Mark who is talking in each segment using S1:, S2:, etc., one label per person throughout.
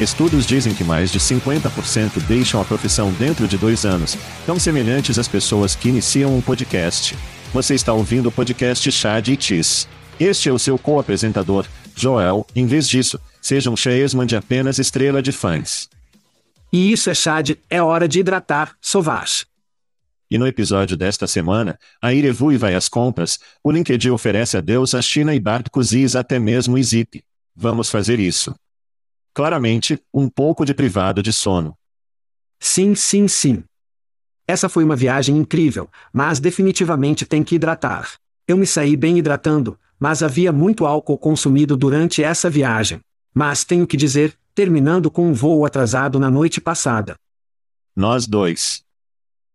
S1: Estudos dizem que mais de 50% deixam a profissão dentro de dois anos, tão semelhantes às pessoas que iniciam um podcast. Você está ouvindo o podcast Chad e Cheese. Este é o seu co-apresentador, Joel. Em vez disso, seja um Chesman de apenas estrela de fãs.
S2: E isso é Chad, é hora de hidratar, Sovaz.
S1: E no episódio desta semana, a Irevui vai às compras, o LinkedIn oferece a Deus a China e Bart Coziz até mesmo Zip. Vamos fazer isso. Claramente, um pouco de privado de sono.
S2: Sim, sim, sim. Essa foi uma viagem incrível, mas definitivamente tem que hidratar. Eu me saí bem hidratando, mas havia muito álcool consumido durante essa viagem. Mas tenho que dizer, terminando com um voo atrasado na noite passada.
S1: Nós dois.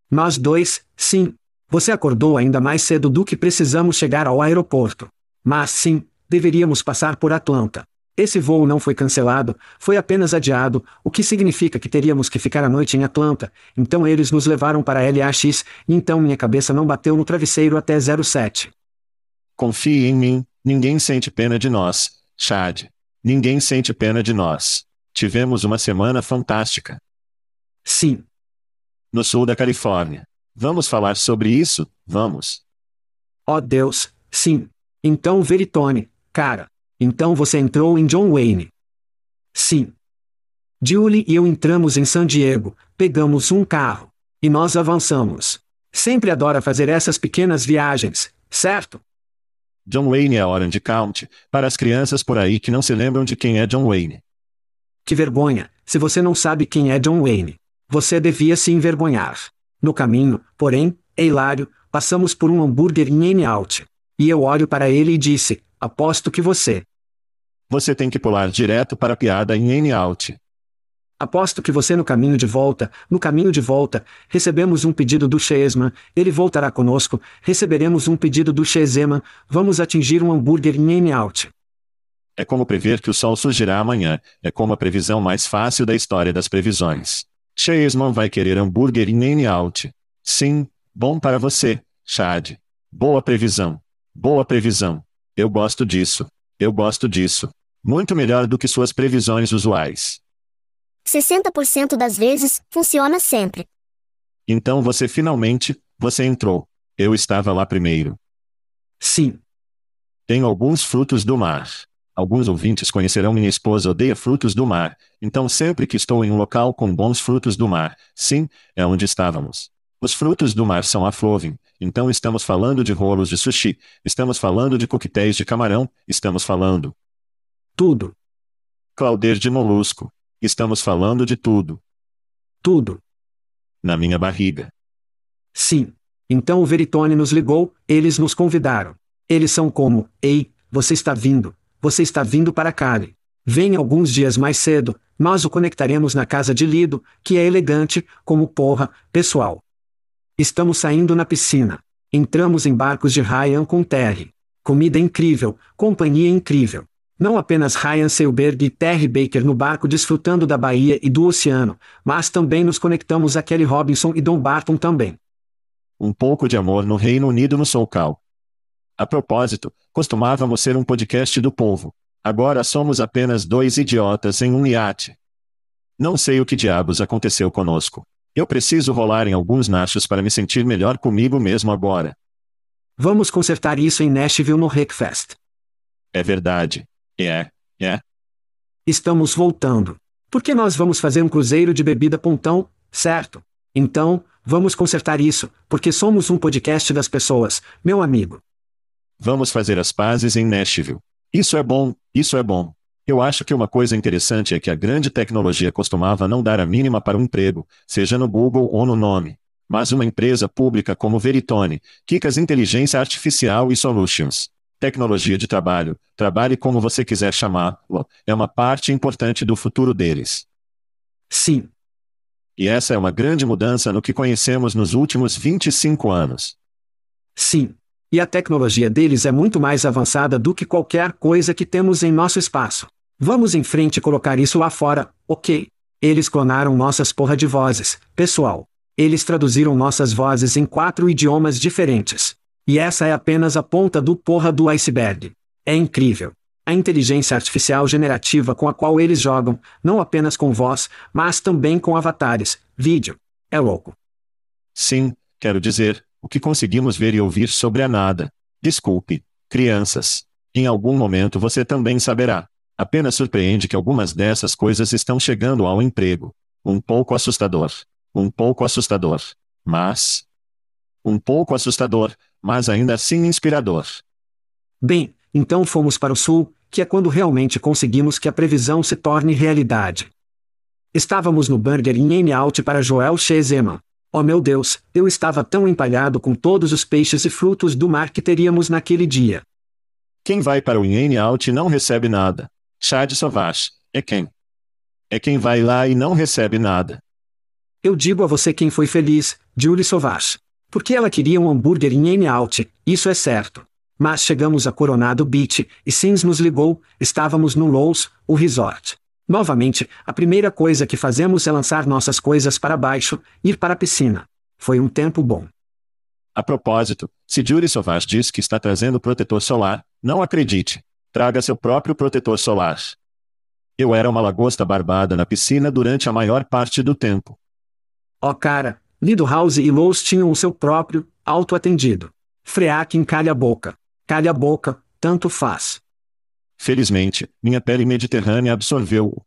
S2: Nós dois, sim. Você acordou ainda mais cedo do que precisamos chegar ao aeroporto. Mas sim, deveríamos passar por Atlanta. Esse voo não foi cancelado, foi apenas adiado, o que significa que teríamos que ficar a noite em Atlanta. Então eles nos levaram para LAX, e então minha cabeça não bateu no travesseiro até 07.
S1: Confie em mim, ninguém sente pena de nós, Chad. Ninguém sente pena de nós. Tivemos uma semana fantástica.
S2: Sim.
S1: No sul da Califórnia. Vamos falar sobre isso? Vamos.
S2: Oh Deus, sim. Então Veritone, cara. Então você entrou em John Wayne. Sim. Julie e eu entramos em San Diego, pegamos um carro. E nós avançamos. Sempre adora fazer essas pequenas viagens, certo?
S1: John Wayne é Orange County, para as crianças por aí que não se lembram de quem é John Wayne.
S2: Que vergonha, se você não sabe quem é John Wayne. Você devia se envergonhar. No caminho, porém, é hilário, passamos por um hambúrguer em N-Out. E eu olho para ele e disse: Aposto que você.
S1: Você tem que pular direto para a piada em N-Out.
S2: Aposto que você no caminho de volta, no caminho de volta, recebemos um pedido do Chesman, ele voltará conosco, receberemos um pedido do Cheseman, vamos atingir um hambúrguer em N-Out.
S1: É como prever que o sol surgirá amanhã, é como a previsão mais fácil da história das previsões. Chesman vai querer hambúrguer em N-Out. Sim, bom para você, Chad. Boa previsão. Boa previsão. Eu gosto disso. Eu gosto disso. Muito melhor do que suas previsões usuais.
S3: 60% das vezes, funciona sempre.
S1: Então você finalmente, você entrou. Eu estava lá primeiro.
S2: Sim.
S1: Tenho alguns frutos do mar. Alguns ouvintes conhecerão minha esposa odeia frutos do mar, então sempre que estou em um local com bons frutos do mar, sim, é onde estávamos. Os frutos do mar são a Flovin, então estamos falando de rolos de sushi, estamos falando de coquetéis de camarão, estamos falando.
S2: Tudo.
S1: Clauder de molusco. Estamos falando de tudo.
S2: Tudo.
S1: Na minha barriga.
S2: Sim. Então o Veritone nos ligou, eles nos convidaram. Eles são como, ei, você está vindo, você está vindo para Cali. Venha alguns dias mais cedo, nós o conectaremos na casa de Lido, que é elegante, como porra, pessoal. Estamos saindo na piscina. Entramos em barcos de Ryan com Terry. Comida incrível, companhia incrível. Não apenas Ryan Seilberg e Terry Baker no barco desfrutando da Bahia e do oceano, mas também nos conectamos a Kelly Robinson e Don Barton também.
S1: Um pouco de amor no Reino Unido no Solcal. A propósito, costumávamos ser um podcast do povo. Agora somos apenas dois idiotas em um iate. Não sei o que diabos aconteceu conosco. Eu preciso rolar em alguns nachos para me sentir melhor comigo mesmo agora.
S2: Vamos consertar isso em Nashville no Rickfest.
S1: É verdade. É, é.
S2: Estamos voltando. Porque nós vamos fazer um cruzeiro de bebida pontão, certo? Então, vamos consertar isso, porque somos um podcast das pessoas, meu amigo.
S1: Vamos fazer as pazes em Nashville. Isso é bom, isso é bom. Eu acho que uma coisa interessante é que a grande tecnologia costumava não dar a mínima para um emprego, seja no Google ou no nome. Mas uma empresa pública como Veritone, Kikas Inteligência Artificial e Solutions, tecnologia de trabalho, trabalhe como você quiser chamá-lo, é uma parte importante do futuro deles.
S2: Sim.
S1: E essa é uma grande mudança no que conhecemos nos últimos 25 anos.
S2: Sim. E a tecnologia deles é muito mais avançada do que qualquer coisa que temos em nosso espaço. Vamos em frente colocar isso lá fora, ok? Eles clonaram nossas porra de vozes, pessoal. Eles traduziram nossas vozes em quatro idiomas diferentes. E essa é apenas a ponta do porra do iceberg. É incrível. A inteligência artificial generativa com a qual eles jogam, não apenas com voz, mas também com avatares, vídeo. É louco.
S1: Sim, quero dizer, o que conseguimos ver e ouvir sobre a nada. Desculpe, crianças. Em algum momento você também saberá. Apenas surpreende que algumas dessas coisas estão chegando ao emprego. Um pouco assustador. Um pouco assustador. Mas. Um pouco assustador, mas ainda assim inspirador.
S2: Bem, então fomos para o sul, que é quando realmente conseguimos que a previsão se torne realidade. Estávamos no Burger in Out para Joel Shezeman. Oh meu Deus, eu estava tão empalhado com todos os peixes e frutos do mar que teríamos naquele dia.
S1: Quem vai para o In Out e não recebe nada? Chad Sauvage, é quem? É quem vai lá e não recebe nada.
S2: Eu digo a você quem foi feliz, Julie Sauvage. Porque ela queria um hambúrguer em In Out, isso é certo. Mas chegamos a Coronado Beach, e Sims nos ligou, estávamos no Lowe's, o resort. Novamente, a primeira coisa que fazemos é lançar nossas coisas para baixo, ir para a piscina. Foi um tempo bom.
S1: A propósito, se Julie Sauvage diz que está trazendo protetor solar, não acredite. Traga seu próprio protetor solar. Eu era uma lagosta barbada na piscina durante a maior parte do tempo.
S2: Oh cara, Lido House e Lowe's tinham o seu próprio, auto-atendido. Freaking calha a boca. Calha a boca, tanto faz.
S1: Felizmente, minha pele mediterrânea absorveu-o.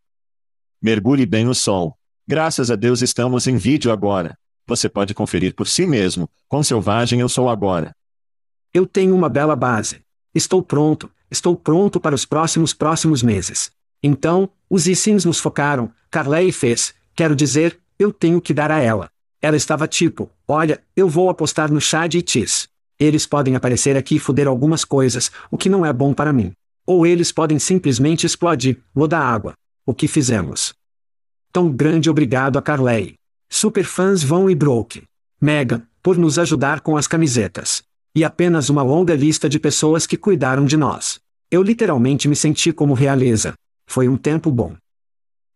S1: Mergulhe bem no sol. Graças a Deus estamos em vídeo agora. Você pode conferir por si mesmo, quão selvagem eu sou agora.
S2: Eu tenho uma bela base. Estou pronto, estou pronto para os próximos próximos meses. Então, os e-sims nos focaram, Carley fez, quero dizer, eu tenho que dar a ela. Ela estava tipo, olha, eu vou apostar no Chad e Tis. Eles podem aparecer aqui e foder algumas coisas, o que não é bom para mim. Ou eles podem simplesmente explodir, da água. O que fizemos? Tão grande obrigado a Carley. Superfãs Vão e Broke. Megan, por nos ajudar com as camisetas. E apenas uma longa lista de pessoas que cuidaram de nós. Eu literalmente me senti como realeza. Foi um tempo bom.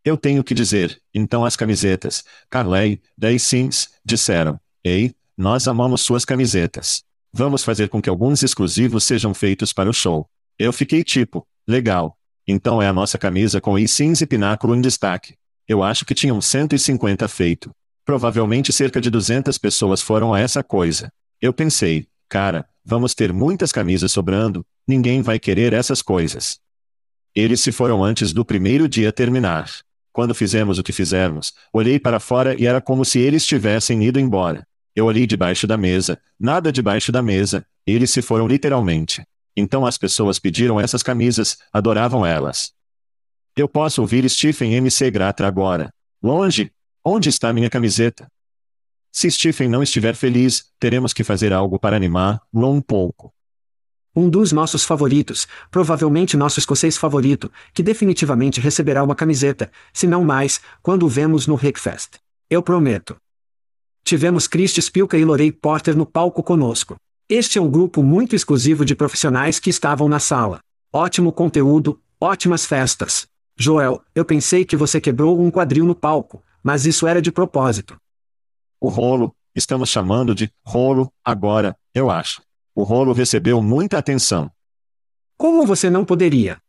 S1: Eu tenho que dizer, então as camisetas, Carley, Day Sims, disseram, ei, nós amamos suas camisetas. Vamos fazer com que alguns exclusivos sejam feitos para o show. Eu fiquei tipo, legal. Então é a nossa camisa com i-sims e pináculo em destaque. Eu acho que tinham 150 feito. Provavelmente cerca de 200 pessoas foram a essa coisa. Eu pensei, cara, vamos ter muitas camisas sobrando, ninguém vai querer essas coisas. Eles se foram antes do primeiro dia terminar. Quando fizemos o que fizemos, olhei para fora e era como se eles tivessem ido embora. Eu olhei debaixo da mesa, nada debaixo da mesa, eles se foram literalmente. Então as pessoas pediram essas camisas, adoravam elas. Eu posso ouvir Stephen MC Gratra agora. Longe? Onde está minha camiseta? Se Stephen não estiver feliz, teremos que fazer algo para animar-lo um pouco.
S2: Um dos nossos favoritos, provavelmente nosso escocês favorito, que definitivamente receberá uma camiseta, se não mais, quando o vemos no Rickfest. Eu prometo. Tivemos Christy Spilka e Lorei Porter no palco conosco. Este é um grupo muito exclusivo de profissionais que estavam na sala. Ótimo conteúdo, ótimas festas. Joel, eu pensei que você quebrou um quadril no palco, mas isso era de propósito.
S1: O rolo, estamos chamando de rolo agora, eu acho. O rolo recebeu muita atenção.
S2: Como você não poderia?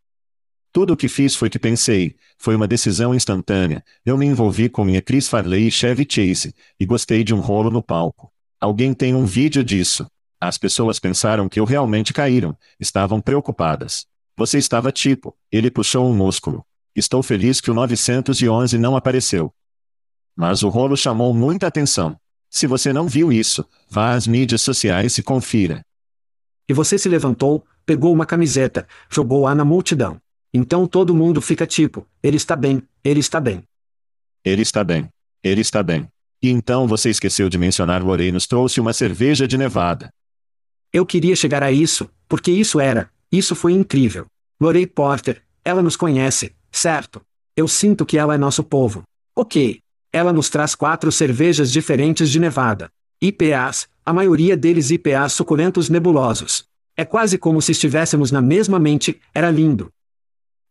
S1: Tudo o que fiz foi que pensei, foi uma decisão instantânea. Eu me envolvi com minha Chris Farley e Chevy Chase, e gostei de um rolo no palco. Alguém tem um vídeo disso. As pessoas pensaram que eu realmente caíram, estavam preocupadas. Você estava tipo, ele puxou um músculo. Estou feliz que o 911 não apareceu. Mas o rolo chamou muita atenção. Se você não viu isso, vá às mídias sociais e confira.
S2: E você se levantou, pegou uma camiseta, jogou-a na multidão. Então todo mundo fica tipo, ele está bem, ele está bem.
S1: Ele está bem. Ele está bem. E então você esqueceu de mencionar Lorei nos trouxe uma cerveja de Nevada.
S2: Eu queria chegar a isso, porque isso era, isso foi incrível. Lorei Porter, ela nos conhece, certo? Eu sinto que ela é nosso povo. Ok. Ela nos traz quatro cervejas diferentes de Nevada. IPAs, a maioria deles IPAs suculentos nebulosos. É quase como se estivéssemos na mesma mente, era lindo.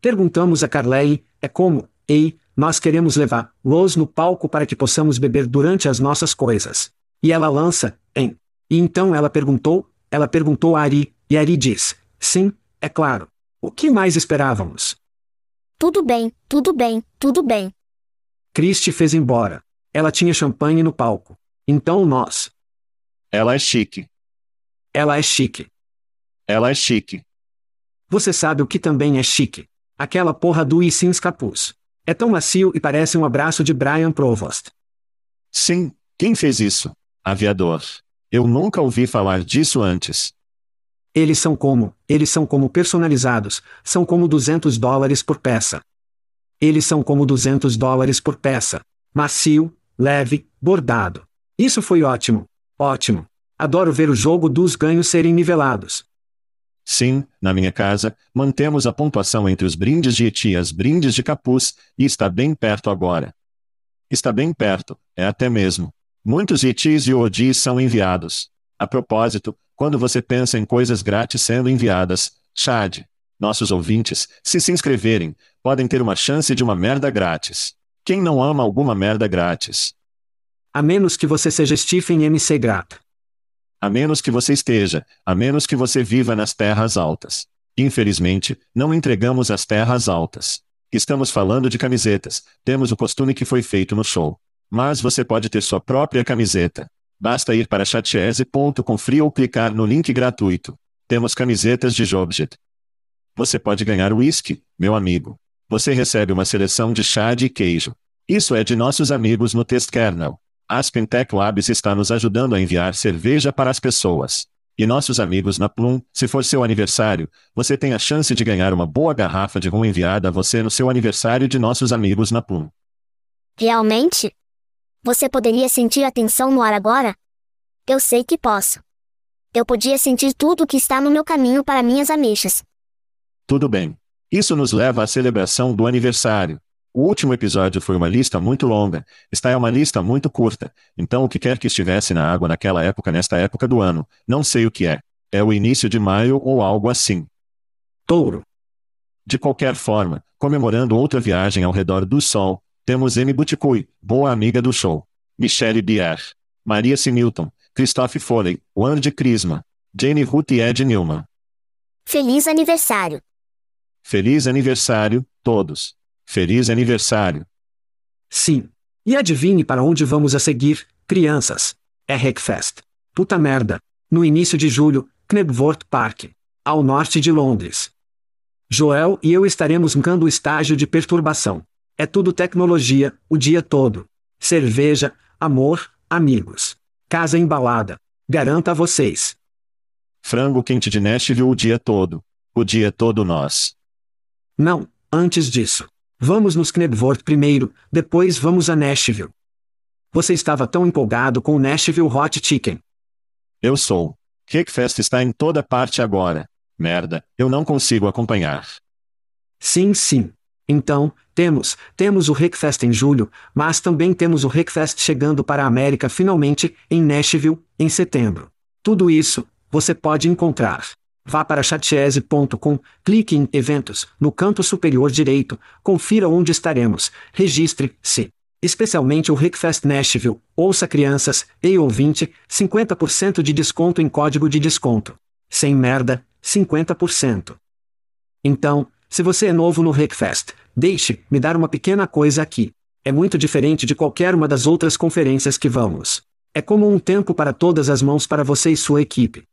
S2: Perguntamos a Carley, é como, ei, nós queremos levar Rose no palco para que possamos beber durante as nossas coisas. E ela lança, em. E então ela perguntou, ela perguntou a Ari, e Ari diz, sim, é claro. O que mais esperávamos?
S3: Tudo bem, tudo bem, tudo bem.
S2: Christie fez embora. Ela tinha champanhe no palco. Então nós.
S1: Ela é chique.
S2: Ela é chique.
S1: Ela é chique.
S2: Você sabe o que também é chique? Aquela porra do e Sims capuz. É tão macio e parece um abraço de Brian Provost.
S1: Sim, quem fez isso? Aviador. Eu nunca ouvi falar disso antes.
S2: Eles são como, eles são como personalizados, são como 200 dólares por peça. Eles são como 200 dólares por peça. Macio, leve, bordado. Isso foi ótimo. Ótimo. Adoro ver o jogo dos ganhos serem nivelados.
S1: Sim, na minha casa, mantemos a pontuação entre os brindes de Eti e as brindes de capuz, e está bem perto agora. Está bem perto, é até mesmo. Muitos Etis e Odis são enviados. A propósito, quando você pensa em coisas grátis sendo enviadas, Chad, nossos ouvintes, se se inscreverem, podem ter uma chance de uma merda grátis. Quem não ama alguma merda grátis?
S2: A menos que você seja Stephen MC Grato.
S1: A menos que você esteja, a menos que você viva nas terras altas. Infelizmente, não entregamos as terras altas. Estamos falando de camisetas, temos o costume que foi feito no show. Mas você pode ter sua própria camiseta. Basta ir para chatese.com frio ou clicar no link gratuito. Temos camisetas de Jobjet. Você pode ganhar whisky, meu amigo. Você recebe uma seleção de chá de queijo. Isso é de nossos amigos no Test Kernel. Aspen Tech Labs está nos ajudando a enviar cerveja para as pessoas. E nossos amigos na Plum, se for seu aniversário, você tem a chance de ganhar uma boa garrafa de rum enviada a você no seu aniversário de nossos amigos na Plum.
S3: Realmente? Você poderia sentir a tensão no ar agora? Eu sei que posso. Eu podia sentir tudo o que está no meu caminho para minhas ameixas.
S1: Tudo bem. Isso nos leva à celebração do aniversário. O último episódio foi uma lista muito longa, esta é uma lista muito curta, então o que quer que estivesse na água naquela época nesta época do ano, não sei o que é. É o início de maio ou algo assim.
S2: Touro.
S1: De qualquer forma, comemorando outra viagem ao redor do Sol, temos M. Buticui, boa amiga do show. Michelle Bier. Maria Similton, Christophe Foley, Wand Crisma. Jane Ruth e Ed Newman.
S3: Feliz aniversário.
S1: Feliz aniversário, todos. Feliz aniversário.
S2: Sim. E adivinhe para onde vamos a seguir, crianças. É Hackfest. Puta merda. No início de julho, Knebworth Park. Ao norte de Londres. Joel e eu estaremos marcando o estágio de perturbação. É tudo tecnologia, o dia todo. Cerveja, amor, amigos. Casa embalada. Garanto a vocês.
S1: Frango quente de Nashville o dia todo. O dia todo nós.
S2: Não, antes disso. Vamos nos Knebworth primeiro, depois vamos a Nashville. Você estava tão empolgado com o Nashville Hot Chicken.
S1: Eu sou. Cakefest está em toda parte agora. Merda, eu não consigo acompanhar.
S2: Sim, sim. Então, temos, temos o Rickfest em julho, mas também temos o Rickfest chegando para a América finalmente, em Nashville, em setembro. Tudo isso, você pode encontrar. Vá para chatese.com, clique em Eventos, no canto superior direito, confira onde estaremos, registre-se. Especialmente o Rickfest Nashville, ouça crianças, e ouvinte, 50% de desconto em código de desconto. Sem merda, 50%. Então, se você é novo no Rickfest, deixe-me dar uma pequena coisa aqui. É muito diferente de qualquer uma das outras conferências que vamos. É como um tempo para todas as mãos para você e sua equipe.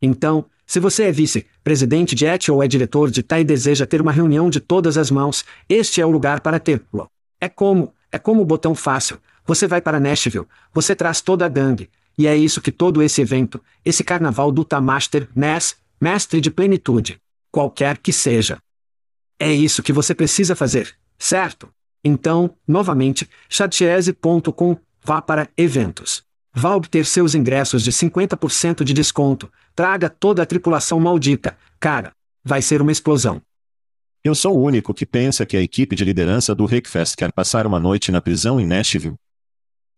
S2: Então, se você é vice-presidente de ET ou é diretor de TAI e deseja ter uma reunião de todas as mãos, este é o lugar para tê-lo. É como, é como o botão fácil. Você vai para Nashville, você traz toda a gangue, e é isso que todo esse evento, esse carnaval do Tamaster, Ness, mestre de plenitude, qualquer que seja, é isso que você precisa fazer, certo? Então, novamente, chatese.com, vá para Eventos. Vá obter seus ingressos de 50% de desconto. Traga toda a tripulação maldita. Cara, vai ser uma explosão.
S1: Eu sou o único que pensa que a equipe de liderança do Rickfest quer passar uma noite na prisão em Nashville.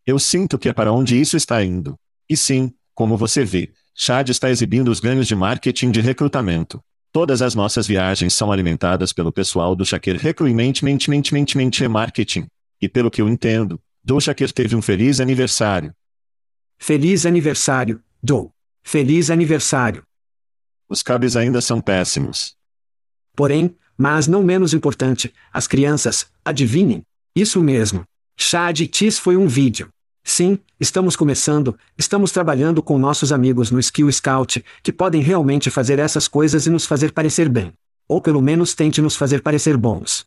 S1: Eu sinto que é para onde isso está indo. E sim, como você vê, Chad está exibindo os ganhos de marketing de recrutamento. Todas as nossas viagens são alimentadas pelo pessoal do Shaker Recruitment Marketing. E pelo que eu entendo, do Shaker teve um feliz aniversário.
S2: Feliz aniversário, Joe. Feliz aniversário.
S1: Os cabos ainda são péssimos.
S2: Porém, mas não menos importante, as crianças, adivinhem. Isso mesmo. Chad e Tis foi um vídeo. Sim, estamos começando, estamos trabalhando com nossos amigos no Skill Scout, que podem realmente fazer essas coisas e nos fazer parecer bem. Ou pelo menos tente nos fazer parecer bons.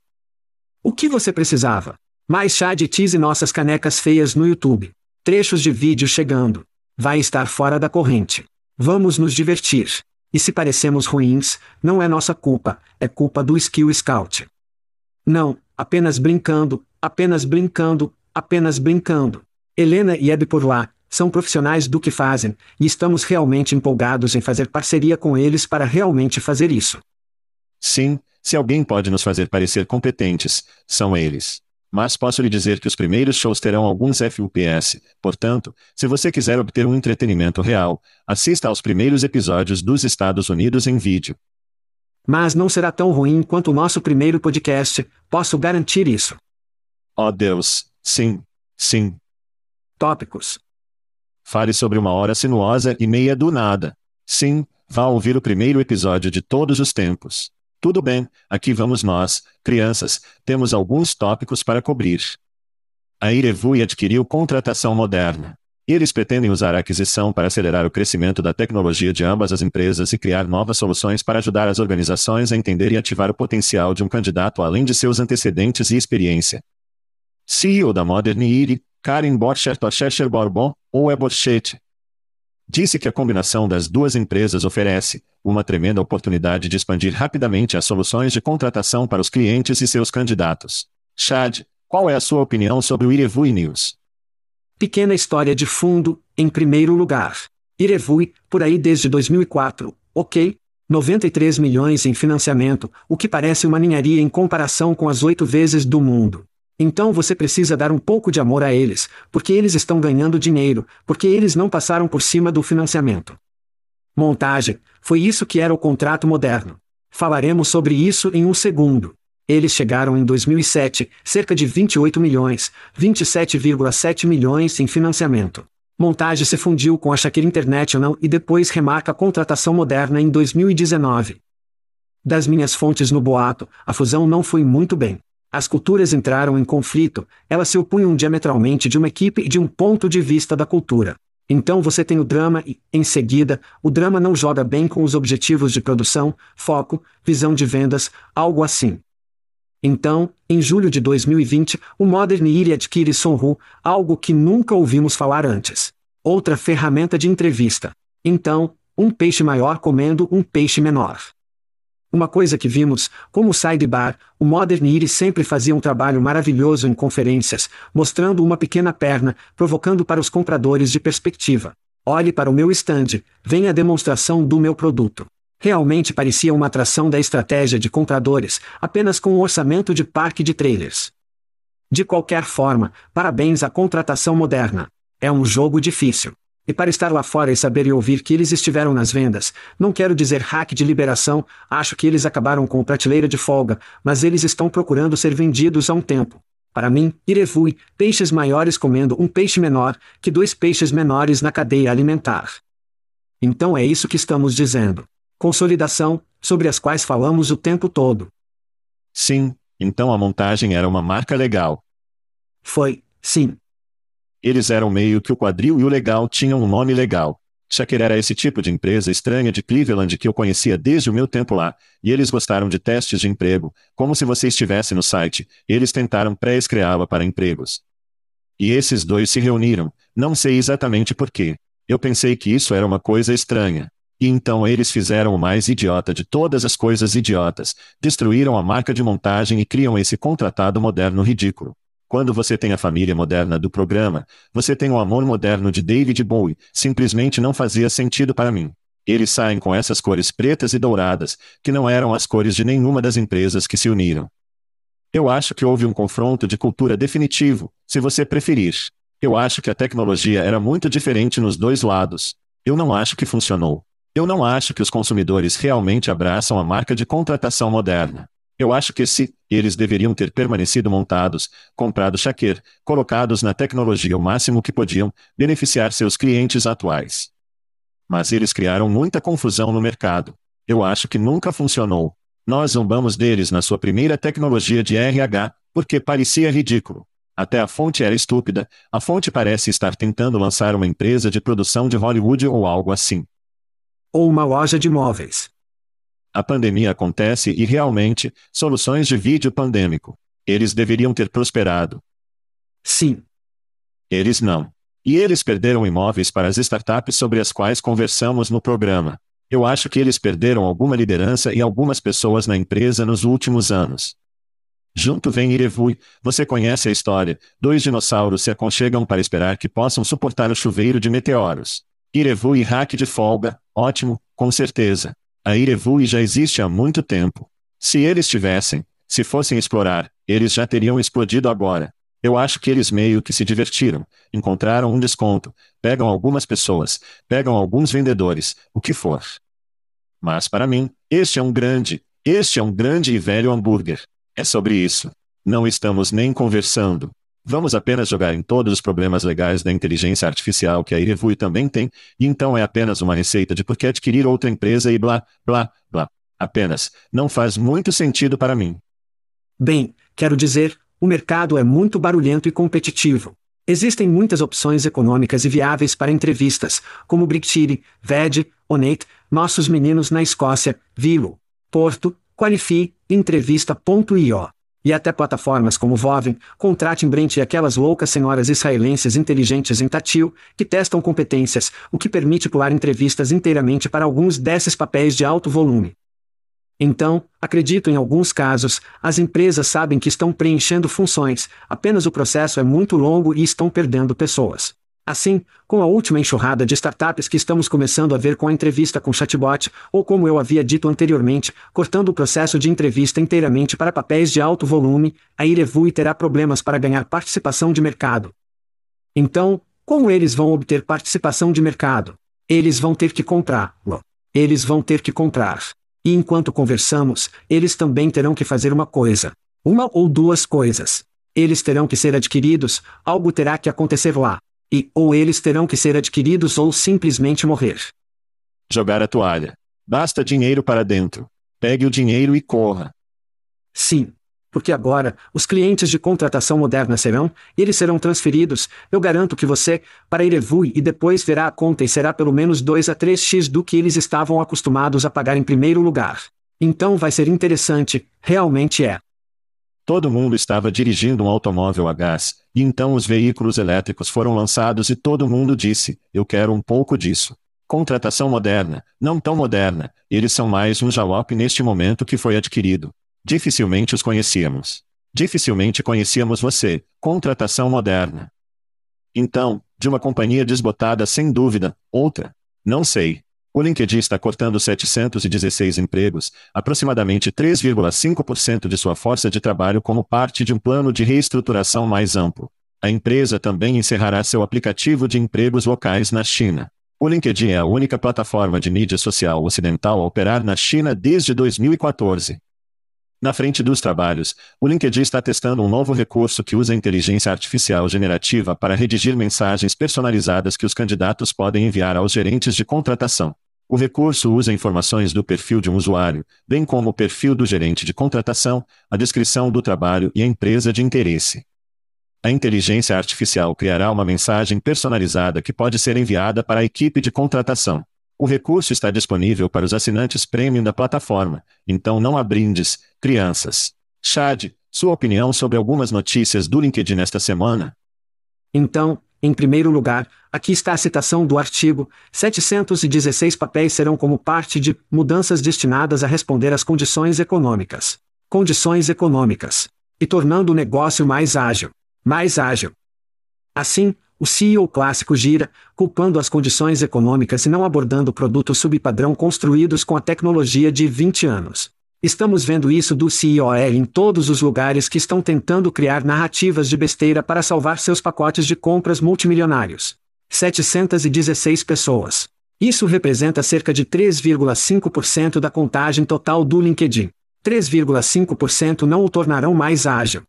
S2: O que você precisava? Mais chá de teas e nossas canecas feias no YouTube. Trechos de vídeo chegando. Vai estar fora da corrente. Vamos nos divertir. E se parecemos ruins, não é nossa culpa, é culpa do Skill Scout. Não, apenas brincando, apenas brincando, apenas brincando. Helena e Eb por lá, são profissionais do que fazem, e estamos realmente empolgados em fazer parceria com eles para realmente fazer isso.
S1: Sim, se alguém pode nos fazer parecer competentes, são eles. Mas posso lhe dizer que os primeiros shows terão alguns FUPS, portanto, se você quiser obter um entretenimento real, assista aos primeiros episódios dos Estados Unidos em vídeo.
S2: Mas não será tão ruim quanto o nosso primeiro podcast, posso garantir isso.
S1: Oh Deus, sim, sim,
S2: Tópicos.
S1: Fale sobre uma hora sinuosa e meia do nada. Sim, vá ouvir o primeiro episódio de todos os tempos. Tudo bem, aqui vamos nós, crianças, temos alguns tópicos para cobrir. A Irevui adquiriu contratação moderna. Eles pretendem usar a aquisição para acelerar o crescimento da tecnologia de ambas as empresas e criar novas soluções para ajudar as organizações a entender e ativar o potencial de um candidato além de seus antecedentes e experiência. CEO da Modern Iri, Karen Borchert Cheshire Bourbon, ou é Borchete. Disse que a combinação das duas empresas oferece uma tremenda oportunidade de expandir rapidamente as soluções de contratação para os clientes e seus candidatos. Chad, qual é a sua opinião sobre o Irevui News?
S2: Pequena história de fundo, em primeiro lugar. Irevui, por aí desde 2004, ok? 93 milhões em financiamento, o que parece uma ninharia em comparação com as oito vezes do mundo. Então você precisa dar um pouco de amor a eles, porque eles estão ganhando dinheiro, porque eles não passaram por cima do financiamento. Montagem foi isso que era o contrato moderno. Falaremos sobre isso em um segundo. Eles chegaram em 2007, cerca de 28 milhões, 27,7 milhões em financiamento. Montagem se fundiu com a Shakira International e depois remarca a contratação moderna em 2019. Das minhas fontes no boato, a fusão não foi muito bem. As culturas entraram em conflito, elas se opunham diametralmente de uma equipe e de um ponto de vista da cultura. Então você tem o drama e, em seguida, o drama não joga bem com os objetivos de produção, foco, visão de vendas, algo assim. Então, em julho de 2020, o Modern Iri adquire Sonru, algo que nunca ouvimos falar antes. Outra ferramenta de entrevista. Então, um peixe maior comendo um peixe menor. Uma coisa que vimos, como o sidebar, o Modern Iris sempre fazia um trabalho maravilhoso em conferências, mostrando uma pequena perna, provocando para os compradores de perspectiva. Olhe para o meu stand, vem a demonstração do meu produto. Realmente parecia uma atração da estratégia de compradores, apenas com um orçamento de parque de trailers. De qualquer forma, parabéns à contratação moderna. É um jogo difícil. E para estar lá fora e saber e ouvir que eles estiveram nas vendas, não quero dizer hack de liberação, acho que eles acabaram com prateleira de folga, mas eles estão procurando ser vendidos há um tempo. Para mim, irevui, peixes maiores comendo um peixe menor, que dois peixes menores na cadeia alimentar. Então é isso que estamos dizendo. Consolidação, sobre as quais falamos o tempo todo.
S1: Sim, então a montagem era uma marca legal.
S2: Foi, sim.
S1: Eles eram meio que o quadril e o legal tinham um nome legal. Shaker era esse tipo de empresa estranha de Cleveland que eu conhecia desde o meu tempo lá, e eles gostaram de testes de emprego, como se você estivesse no site, eles tentaram pré-escreá-la para empregos. E esses dois se reuniram, não sei exatamente porquê. Eu pensei que isso era uma coisa estranha. E então eles fizeram o mais idiota de todas as coisas idiotas, destruíram a marca de montagem e criam esse contratado moderno ridículo. Quando você tem a família moderna do programa, você tem o amor moderno de David Bowie, simplesmente não fazia sentido para mim. Eles saem com essas cores pretas e douradas, que não eram as cores de nenhuma das empresas que se uniram. Eu acho que houve um confronto de cultura definitivo, se você preferir. Eu acho que a tecnologia era muito diferente nos dois lados. Eu não acho que funcionou. Eu não acho que os consumidores realmente abraçam a marca de contratação moderna. Eu acho que se eles deveriam ter permanecido montados, comprado Shaker, colocados na tecnologia o máximo que podiam, beneficiar seus clientes atuais. Mas eles criaram muita confusão no mercado. Eu acho que nunca funcionou. Nós zombamos deles na sua primeira tecnologia de RH, porque parecia ridículo. Até a fonte era estúpida, a fonte parece estar tentando lançar uma empresa de produção de Hollywood ou algo assim.
S2: Ou uma loja de móveis.
S1: A pandemia acontece e realmente, soluções de vídeo pandêmico. Eles deveriam ter prosperado.
S2: Sim.
S1: Eles não. E eles perderam imóveis para as startups sobre as quais conversamos no programa. Eu acho que eles perderam alguma liderança e algumas pessoas na empresa nos últimos anos. Junto vem Irevui, você conhece a história, dois dinossauros se aconchegam para esperar que possam suportar o chuveiro de meteoros. Irevui e hack de folga, ótimo, com certeza. A Irevui já existe há muito tempo. Se eles tivessem, se fossem explorar, eles já teriam explodido agora. Eu acho que eles meio que se divertiram, encontraram um desconto, pegam algumas pessoas, pegam alguns vendedores, o que for. Mas para mim, este é um grande, este é um grande e velho hambúrguer. É sobre isso. Não estamos nem conversando. Vamos apenas jogar em todos os problemas legais da inteligência artificial que a Irevui também tem, e então é apenas uma receita de por que adquirir outra empresa e blá, blá, blá. Apenas, não faz muito sentido para mim.
S2: Bem, quero dizer, o mercado é muito barulhento e competitivo. Existem muitas opções econômicas e viáveis para entrevistas, como Brickcity, VED, Onate, nossos meninos na Escócia, Vilo, Porto, Qualify, Entrevista.io. E até plataformas como Voven, Contrate Brent e aquelas loucas senhoras israelenses inteligentes em Tatil, que testam competências, o que permite pular entrevistas inteiramente para alguns desses papéis de alto volume. Então, acredito em alguns casos, as empresas sabem que estão preenchendo funções, apenas o processo é muito longo e estão perdendo pessoas. Assim, com a última enxurrada de startups que estamos começando a ver com a entrevista com chatbot, ou como eu havia dito anteriormente, cortando o processo de entrevista inteiramente para papéis de alto volume, a Irevui terá problemas para ganhar participação de mercado. Então, como eles vão obter participação de mercado? Eles vão ter que comprá-lo. Eles vão ter que comprar. E enquanto conversamos, eles também terão que fazer uma coisa. Uma ou duas coisas. Eles terão que ser adquiridos, algo terá que acontecer lá. E, ou eles terão que ser adquiridos ou simplesmente morrer.
S1: Jogar a toalha. Basta dinheiro para dentro. Pegue o dinheiro e corra.
S2: Sim. Porque agora, os clientes de contratação moderna serão, eles serão transferidos, eu garanto que você, para Irevui e depois verá a conta e será pelo menos 2 a 3x do que eles estavam acostumados a pagar em primeiro lugar. Então vai ser interessante, realmente é.
S1: Todo mundo estava dirigindo um automóvel a gás, e então os veículos elétricos foram lançados e todo mundo disse: Eu quero um pouco disso. Contratação moderna, não tão moderna, eles são mais um jalop neste momento que foi adquirido. Dificilmente os conhecíamos. Dificilmente conhecíamos você, contratação moderna. Então, de uma companhia desbotada sem dúvida, outra. Não sei. O LinkedIn está cortando 716 empregos, aproximadamente 3,5% de sua força de trabalho como parte de um plano de reestruturação mais amplo. A empresa também encerrará seu aplicativo de empregos locais na China. O LinkedIn é a única plataforma de mídia social ocidental a operar na China desde 2014. Na frente dos trabalhos, o LinkedIn está testando um novo recurso que usa inteligência artificial generativa para redigir mensagens personalizadas que os candidatos podem enviar aos gerentes de contratação. O recurso usa informações do perfil de um usuário, bem como o perfil do gerente de contratação, a descrição do trabalho e a empresa de interesse. A inteligência artificial criará uma mensagem personalizada que pode ser enviada para a equipe de contratação. O recurso está disponível para os assinantes premium da plataforma, então não há brindes, crianças. Chad, sua opinião sobre algumas notícias do LinkedIn nesta semana?
S2: Então, em primeiro lugar, aqui está a citação do artigo: 716 papéis serão como parte de mudanças destinadas a responder às condições econômicas. Condições econômicas. E tornando o negócio mais ágil mais ágil. Assim, o CEO clássico gira, culpando as condições econômicas e não abordando produtos subpadrão construídos com a tecnologia de 20 anos. Estamos vendo isso do CEO em todos os lugares que estão tentando criar narrativas de besteira para salvar seus pacotes de compras multimilionários. 716 pessoas. Isso representa cerca de 3,5% da contagem total do LinkedIn. 3,5% não o tornarão mais ágil.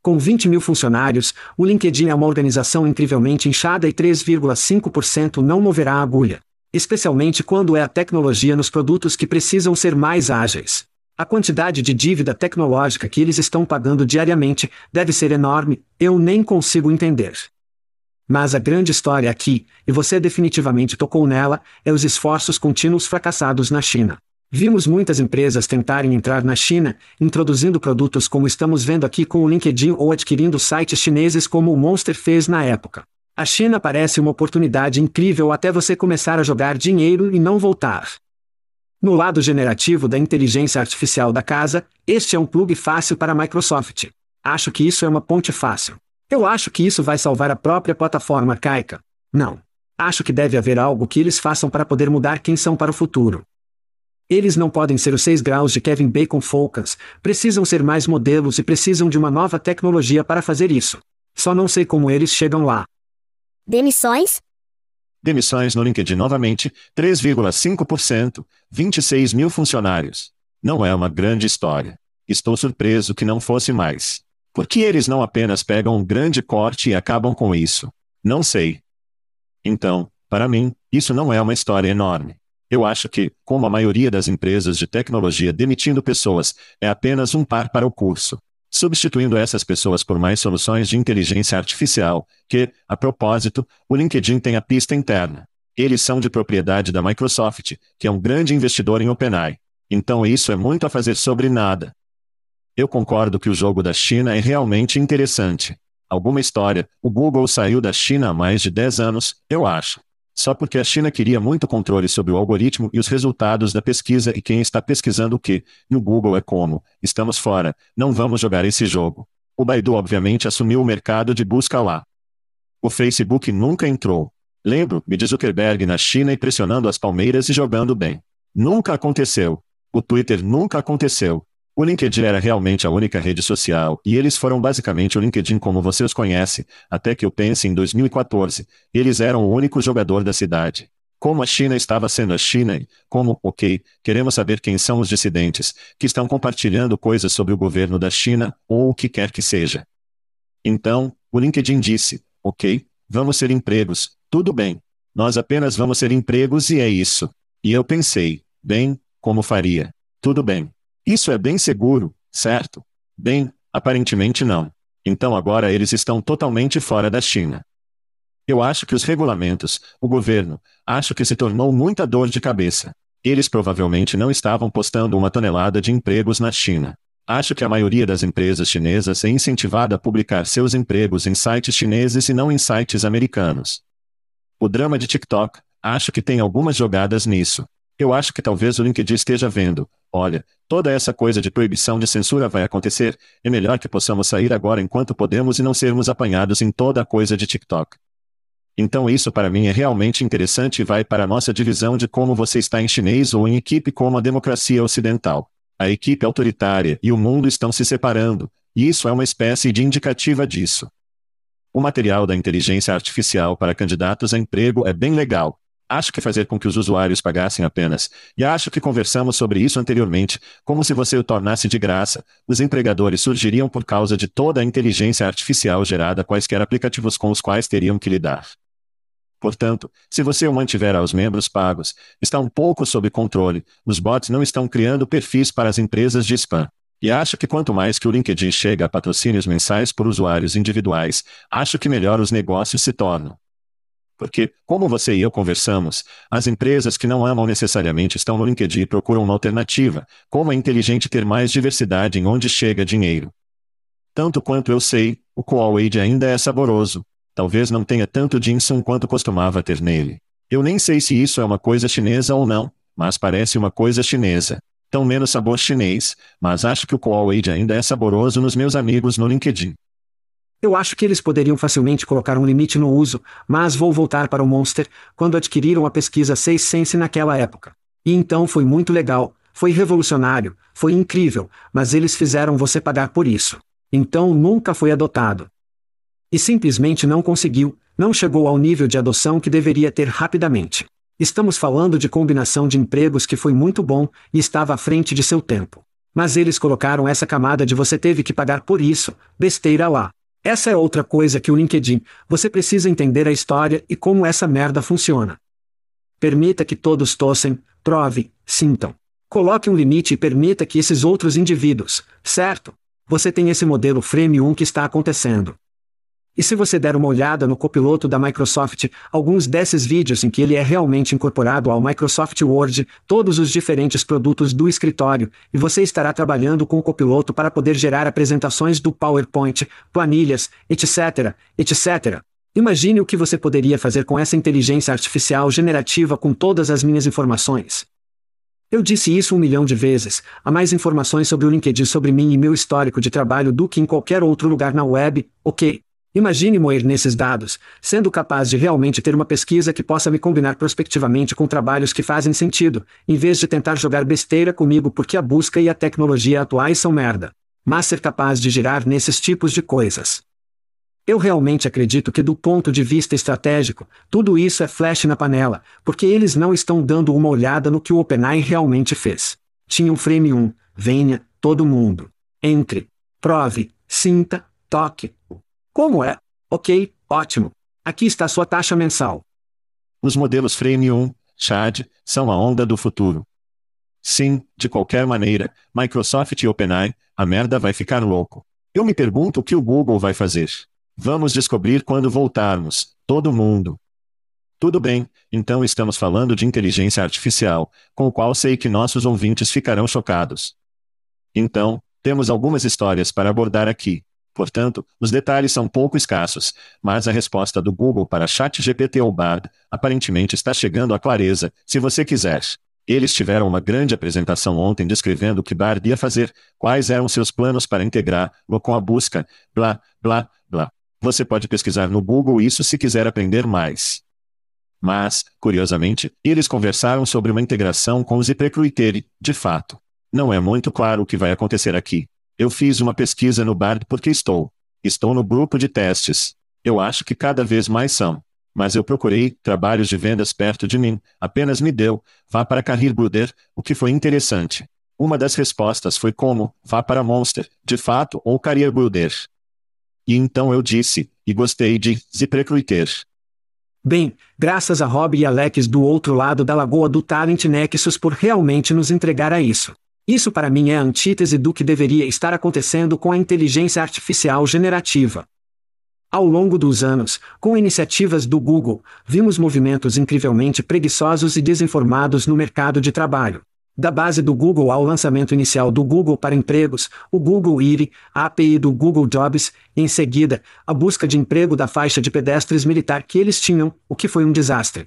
S2: Com 20 mil funcionários, o LinkedIn é uma organização incrivelmente inchada e 3,5% não moverá a agulha. Especialmente quando é a tecnologia nos produtos que precisam ser mais ágeis. A quantidade de dívida tecnológica que eles estão pagando diariamente deve ser enorme, eu nem consigo entender. Mas a grande história aqui, e você definitivamente tocou nela, é os esforços contínuos fracassados na China. Vimos muitas empresas tentarem entrar na China, introduzindo produtos como estamos vendo aqui com o LinkedIn ou adquirindo sites chineses como o Monster fez na época. A China parece uma oportunidade incrível até você começar a jogar dinheiro e não voltar. No lado generativo da inteligência artificial da casa, este é um plug fácil para a Microsoft. Acho que isso é uma ponte fácil. Eu acho que isso vai salvar a própria plataforma arcaica. Não. Acho que deve haver algo que eles façam para poder mudar quem são para o futuro. Eles não podem ser os seis graus de Kevin Bacon Focus, precisam ser mais modelos e precisam de uma nova tecnologia para fazer isso. Só não sei como eles chegam lá.
S3: Demissões?
S1: Demissões no LinkedIn novamente, 3,5%, 26 mil funcionários. Não é uma grande história. Estou surpreso que não fosse mais. Por que eles não apenas pegam um grande corte e acabam com isso? Não sei. Então, para mim, isso não é uma história enorme. Eu acho que, como a maioria das empresas de tecnologia demitindo pessoas, é apenas um par para o curso. Substituindo essas pessoas por mais soluções de inteligência artificial, que, a propósito, o LinkedIn tem a pista interna. Eles são de propriedade da Microsoft, que é um grande investidor em OpenAI. Então isso é muito a fazer sobre nada. Eu concordo que o jogo da China é realmente interessante. Alguma história, o Google saiu da China há mais de 10 anos, eu acho. Só porque a China queria muito controle sobre o algoritmo e os resultados da pesquisa e quem está pesquisando o que, e o Google é como, estamos fora, não vamos jogar esse jogo. O Baidu obviamente assumiu o mercado de busca lá. O Facebook nunca entrou. Lembro-me de Zuckerberg na China e pressionando as palmeiras e jogando bem. Nunca aconteceu. O Twitter nunca aconteceu. O LinkedIn era realmente a única rede social, e eles foram basicamente o LinkedIn como você os conhece, até que eu pense em 2014, eles eram o único jogador da cidade. Como a China estava sendo a China e, como, ok, queremos saber quem são os dissidentes, que estão compartilhando coisas sobre o governo da China, ou o que quer que seja. Então, o LinkedIn disse, ok, vamos ser empregos, tudo bem. Nós apenas vamos ser empregos e é isso. E eu pensei, bem, como faria? Tudo bem. Isso é bem seguro, certo? Bem, aparentemente não. Então agora eles estão totalmente fora da China. Eu acho que os regulamentos, o governo, acho que se tornou muita dor de cabeça. Eles provavelmente não estavam postando uma tonelada de empregos na China. Acho que a maioria das empresas chinesas é incentivada a publicar seus empregos em sites chineses e não em sites americanos. O drama de TikTok, acho que tem algumas jogadas nisso. Eu acho que talvez o LinkedIn esteja vendo. Olha, toda essa coisa de proibição de censura vai acontecer, é melhor que possamos sair agora enquanto podemos e não sermos apanhados em toda a coisa de TikTok. Então isso para mim é realmente interessante e vai para a nossa divisão de como você está em chinês ou em equipe como a democracia ocidental. A equipe autoritária e o mundo estão se separando, e isso é uma espécie de indicativa disso. O material da inteligência artificial para candidatos a emprego é bem legal, Acho que fazer com que os usuários pagassem apenas, e acho que conversamos sobre isso anteriormente, como se você o tornasse de graça, os empregadores surgiriam por causa de toda a inteligência artificial gerada quaisquer aplicativos com os quais teriam que lidar. Portanto, se você o mantiver aos membros pagos, está um pouco sob controle, os bots não estão criando perfis para as empresas de spam. E acho que quanto mais que o LinkedIn chega a patrocínios mensais por usuários individuais, acho que melhor os negócios se tornam. Porque, como você e eu conversamos, as empresas que não amam necessariamente estão no LinkedIn e procuram uma alternativa, como é inteligente ter mais diversidade em onde chega dinheiro. Tanto quanto eu sei, o Qualwade ainda é saboroso. Talvez não tenha tanto ginseng quanto costumava ter nele. Eu nem sei se isso é uma coisa chinesa ou não, mas parece uma coisa chinesa. Tão menos sabor chinês, mas acho que o Qualwade ainda é saboroso nos meus amigos no LinkedIn.
S2: Eu acho que eles poderiam facilmente colocar um limite no uso, mas vou voltar para o Monster, quando adquiriram a pesquisa 6 Sense naquela época. E então foi muito legal, foi revolucionário, foi incrível, mas eles fizeram você pagar por isso. Então nunca foi adotado. E simplesmente não conseguiu, não chegou ao nível de adoção que deveria ter rapidamente. Estamos falando de combinação de empregos que foi muito bom e estava à frente de seu tempo. Mas eles colocaram essa camada de você teve que pagar por isso, besteira lá. Essa é outra coisa que o LinkedIn, você precisa entender a história e como essa merda funciona. Permita que todos tossem, prove, sintam. Coloque um limite e permita que esses outros indivíduos, certo? Você tem esse modelo Frame 1 que está acontecendo. E se você der uma olhada no copiloto da Microsoft, alguns desses vídeos em que ele é realmente incorporado ao Microsoft Word, todos os diferentes produtos do escritório, e você estará trabalhando com o copiloto para poder gerar apresentações do PowerPoint, planilhas, etc., etc. Imagine o que você poderia fazer com essa inteligência artificial generativa com todas as minhas informações. Eu disse isso um milhão de vezes. Há mais informações sobre o LinkedIn sobre mim e meu histórico de trabalho do que em qualquer outro lugar na web, ok? Imagine moer nesses dados, sendo capaz de realmente ter uma pesquisa que possa me combinar prospectivamente com trabalhos que fazem sentido, em vez de tentar jogar besteira comigo porque a busca e a tecnologia atuais são merda. Mas ser capaz de girar nesses tipos de coisas. Eu realmente acredito que, do ponto de vista estratégico, tudo isso é flash na panela, porque eles não estão dando uma olhada no que o OpenAI realmente fez. Tinha um frame 1, venha, todo mundo. Entre. Prove, sinta, toque, como é? Ok, ótimo. Aqui está sua taxa mensal.
S1: Os modelos 1, Chad, são a onda do futuro. Sim, de qualquer maneira, Microsoft e OpenAI, a merda vai ficar louco. Eu me pergunto o que o Google vai fazer. Vamos descobrir quando voltarmos, todo mundo. Tudo bem, então estamos falando de inteligência artificial, com o qual sei que nossos ouvintes ficarão chocados. Então, temos algumas histórias para abordar aqui. Portanto, os detalhes são pouco escassos, mas a resposta do Google para ChatGPT ou Bard aparentemente está chegando à clareza, se você quiser. Eles tiveram uma grande apresentação ontem descrevendo o que Bard ia fazer, quais eram seus planos para integrar-lo com a busca, blá, blá, blá. Você pode pesquisar no Google isso se quiser aprender mais. Mas, curiosamente, eles conversaram sobre uma integração com o ZipRecruiter de fato, não é muito claro o que vai acontecer aqui. Eu fiz uma pesquisa no Bard porque estou. Estou no grupo de testes. Eu acho que cada vez mais são. Mas eu procurei trabalhos de vendas perto de mim. Apenas me deu. Vá para Career Builder, o que foi interessante. Uma das respostas foi como, vá para Monster, de fato, ou Career Builder. E então eu disse, e gostei de, ZipRecruiter.
S2: Bem, graças a Rob e Alex do outro lado da lagoa do Talent Nexus por realmente nos entregar a isso. Isso para mim é a antítese do que deveria estar acontecendo com a inteligência artificial generativa. Ao longo dos anos, com iniciativas do Google, vimos movimentos incrivelmente preguiçosos e desinformados no mercado de trabalho. Da base do Google ao lançamento inicial do Google para empregos, o Google IRI, a API do Google Jobs, e em seguida, a busca de emprego da faixa de pedestres militar que eles tinham, o que foi um desastre.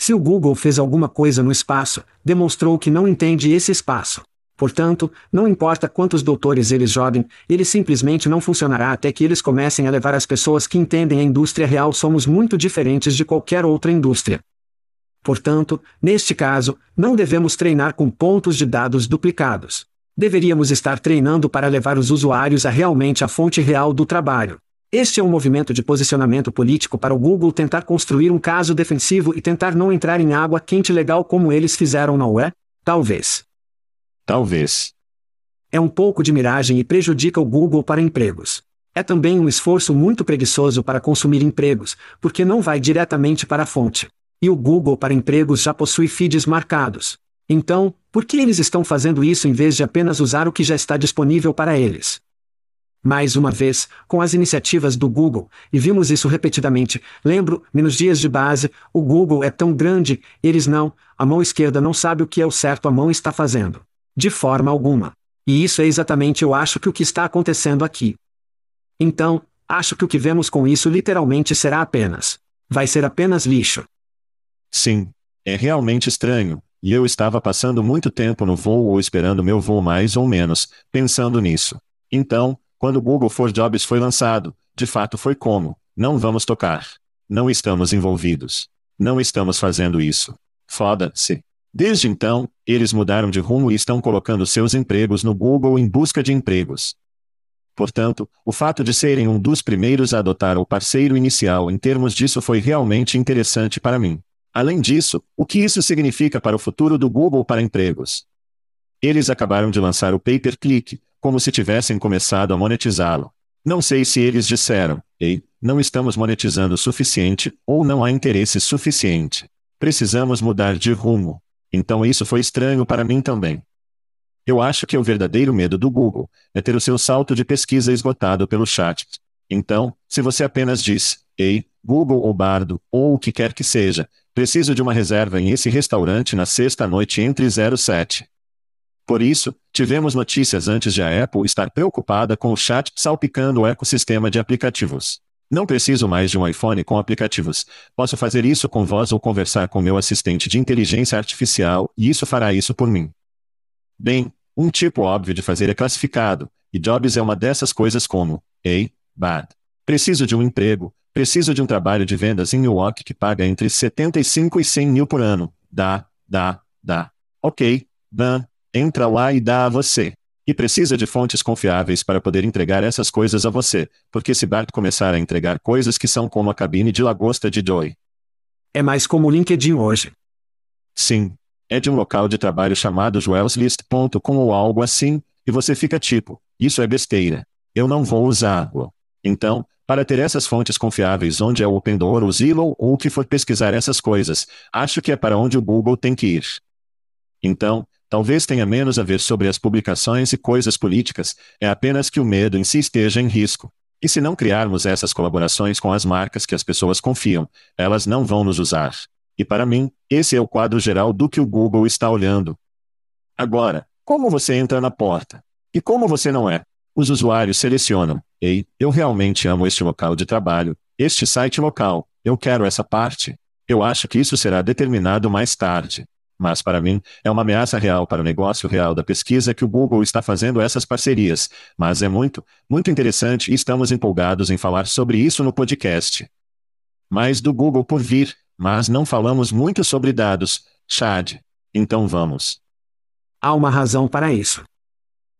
S2: Se o Google fez alguma coisa no espaço, demonstrou que não entende esse espaço. Portanto, não importa quantos doutores eles joguem, ele simplesmente não funcionará até que eles comecem a levar as pessoas que entendem a indústria real somos muito diferentes de qualquer outra indústria. Portanto, neste caso, não devemos treinar com pontos de dados duplicados. Deveríamos estar treinando para levar os usuários a realmente a fonte real do trabalho. Este é um movimento de posicionamento político para o Google tentar construir um caso defensivo e tentar não entrar em água quente legal como eles fizeram, não é? Talvez.
S1: Talvez.
S2: É um pouco de miragem e prejudica o Google para empregos. É também um esforço muito preguiçoso para consumir empregos, porque não vai diretamente para a fonte. E o Google para empregos já possui feeds marcados. Então, por que eles estão fazendo isso em vez de apenas usar o que já está disponível para eles? Mais uma vez, com as iniciativas do Google, e vimos isso repetidamente, lembro-me nos dias de base, o Google é tão grande, eles não, a mão esquerda não sabe o que é o certo a mão está fazendo. De forma alguma. E isso é exatamente eu acho que o que está acontecendo aqui. Então, acho que o que vemos com isso literalmente será apenas. Vai ser apenas lixo.
S1: Sim. É realmente estranho, e eu estava passando muito tempo no voo ou esperando meu voo mais ou menos, pensando nisso. Então, quando o Google for Jobs foi lançado, de fato foi como: não vamos tocar. Não estamos envolvidos. Não estamos fazendo isso. Foda-se. Desde então, eles mudaram de rumo e estão colocando seus empregos no Google em busca de empregos. Portanto, o fato de serem um dos primeiros a adotar o parceiro inicial em termos disso foi realmente interessante para mim. Além disso, o que isso significa para o futuro do Google para empregos? Eles acabaram de lançar o pay-per-click, como se tivessem começado a monetizá-lo. Não sei se eles disseram, ei, não estamos monetizando o suficiente, ou não há interesse suficiente. Precisamos mudar de rumo. Então isso foi estranho para mim também. Eu acho que o verdadeiro medo do Google é ter o seu salto de pesquisa esgotado pelo chat. Então, se você apenas diz, ei, Google ou Bardo, ou o que quer que seja, Preciso de uma reserva em esse restaurante na sexta-noite entre 07. Por isso, tivemos notícias antes de a Apple estar preocupada com o chat salpicando o ecossistema de aplicativos. Não preciso mais de um iPhone com aplicativos. Posso fazer isso com voz ou conversar com meu assistente de inteligência artificial, e isso fará isso por mim. Bem, um tipo óbvio de fazer é classificado, e Jobs é uma dessas coisas como: Ei, bad. Preciso de um emprego, Preciso de um trabalho de vendas em Milwaukee que paga entre 75 e 100 mil por ano. Dá, dá, dá. Ok, Dan, entra lá e dá a você. E precisa de fontes confiáveis para poder entregar essas coisas a você, porque se Bart começar a entregar coisas que são como a cabine de lagosta de Joy.
S2: É mais como o LinkedIn hoje.
S1: Sim. É de um local de trabalho chamado joelslist.com ou algo assim, e você fica tipo, isso é besteira. Eu não vou usá-lo. Então, para ter essas fontes confiáveis onde é o Open Door ou Zillow ou o que for pesquisar essas coisas, acho que é para onde o Google tem que ir. Então, talvez tenha menos a ver sobre as publicações e coisas políticas, é apenas que o medo em si esteja em risco. E se não criarmos essas colaborações com as marcas que as pessoas confiam, elas não vão nos usar. E para mim, esse é o quadro geral do que o Google está olhando. Agora, como você entra na porta? E como você não é? Os usuários selecionam Ei, eu realmente amo este local de trabalho, este site local, eu quero essa parte. Eu acho que isso será determinado mais tarde. Mas para mim, é uma ameaça real para o negócio real da pesquisa que o Google está fazendo essas parcerias. Mas é muito, muito interessante e estamos empolgados em falar sobre isso no podcast. Mais do Google por vir, mas não falamos muito sobre dados, Chad. Então vamos.
S2: Há uma razão para isso.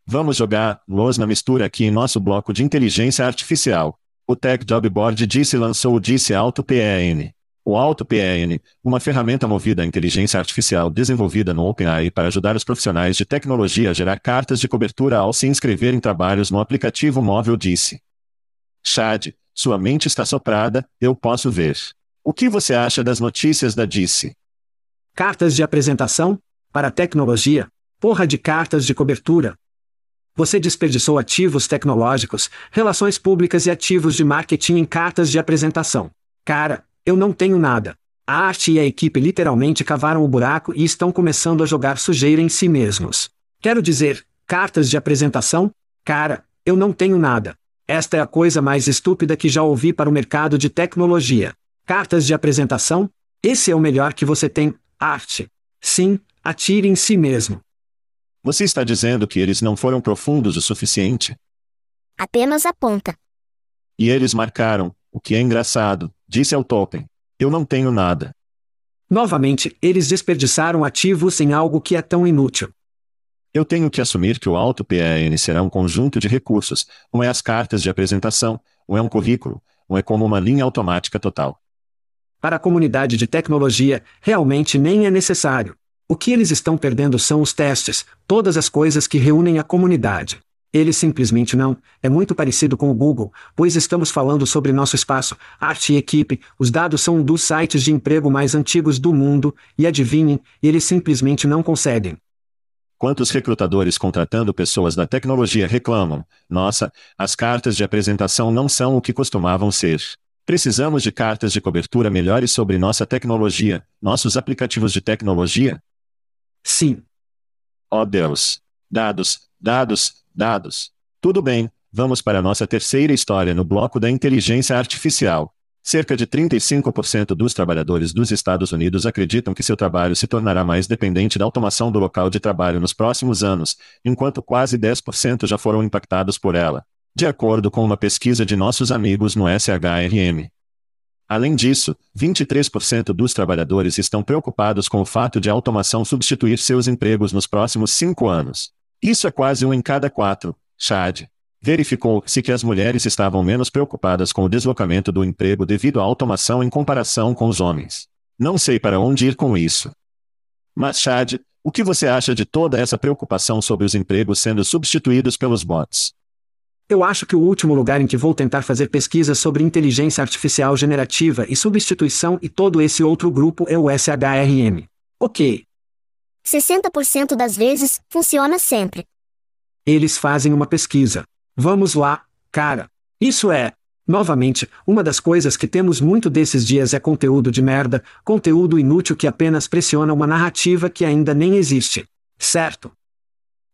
S1: Vamos jogar los na mistura aqui em nosso bloco de inteligência artificial. O Tech Job Board disse lançou o Disse Auto PEN. O Auto PEN, uma ferramenta movida à inteligência artificial desenvolvida no OpenAI para ajudar os profissionais de tecnologia a gerar cartas de cobertura ao se inscrever em trabalhos no aplicativo móvel Disse. Chad, sua mente está soprada, eu posso ver. O que você acha das notícias da Disse?
S2: Cartas de apresentação? Para tecnologia? Porra de cartas de cobertura, você desperdiçou ativos tecnológicos, relações públicas e ativos de marketing em cartas de apresentação. Cara, eu não tenho nada. A arte e a equipe literalmente cavaram o buraco e estão começando a jogar sujeira em si mesmos. Quero dizer, cartas de apresentação? Cara, eu não tenho nada. Esta é a coisa mais estúpida que já ouvi para o mercado de tecnologia. Cartas de apresentação? Esse é o melhor que você tem, arte. Sim, atire em si mesmo.
S1: Você está dizendo que eles não foram profundos o suficiente?
S3: Apenas aponta.
S1: E eles marcaram, o que é engraçado, disse ao Topen. Eu não tenho nada.
S2: Novamente, eles desperdiçaram ativos em algo que é tão inútil.
S1: Eu tenho que assumir que o Alto PAN será um conjunto de recursos, um é as cartas de apresentação, um é um currículo, um é como uma linha automática total.
S2: Para a comunidade de tecnologia, realmente nem é necessário. O que eles estão perdendo são os testes, todas as coisas que reúnem a comunidade. Eles simplesmente não. É muito parecido com o Google, pois estamos falando sobre nosso espaço, arte e equipe. Os dados são um dos sites de emprego mais antigos do mundo, e adivinhem, eles simplesmente não conseguem.
S1: Quantos recrutadores contratando pessoas da tecnologia reclamam: nossa, as cartas de apresentação não são o que costumavam ser. Precisamos de cartas de cobertura melhores sobre nossa tecnologia, nossos aplicativos de tecnologia?
S2: Sim.
S1: Oh Deus! Dados, dados, dados. Tudo bem, vamos para a nossa terceira história no bloco da inteligência artificial. Cerca de 35% dos trabalhadores dos Estados Unidos acreditam que seu trabalho se tornará mais dependente da automação do local de trabalho nos próximos anos, enquanto quase 10% já foram impactados por ela, de acordo com uma pesquisa de nossos amigos no SHRM. Além disso, 23% dos trabalhadores estão preocupados com o fato de a automação substituir seus empregos nos próximos cinco anos. Isso é quase um em cada quatro, Chad. Verificou-se que as mulheres estavam menos preocupadas com o deslocamento do emprego devido à automação em comparação com os homens. Não sei para onde ir com isso. Mas, Chad, o que você acha de toda essa preocupação sobre os empregos sendo substituídos pelos bots?
S2: Eu acho que o último lugar em que vou tentar fazer pesquisas sobre inteligência artificial generativa e substituição e todo esse outro grupo é o SHRM. Ok.
S3: 60% das vezes, funciona sempre.
S2: Eles fazem uma pesquisa. Vamos lá, cara. Isso é. Novamente, uma das coisas que temos muito desses dias é conteúdo de merda, conteúdo inútil que apenas pressiona uma narrativa que ainda nem existe. Certo?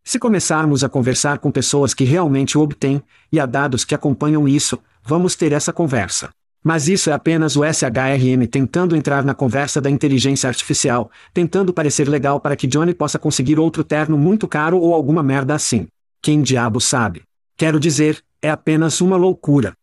S2: Se começarmos a conversar com pessoas que realmente obtêm, e há dados que acompanham isso, vamos ter essa conversa. Mas isso é apenas o SHRM tentando entrar na conversa da inteligência artificial, tentando parecer legal para que Johnny possa conseguir outro terno muito caro ou alguma merda assim. Quem diabo sabe? Quero dizer, é apenas uma loucura.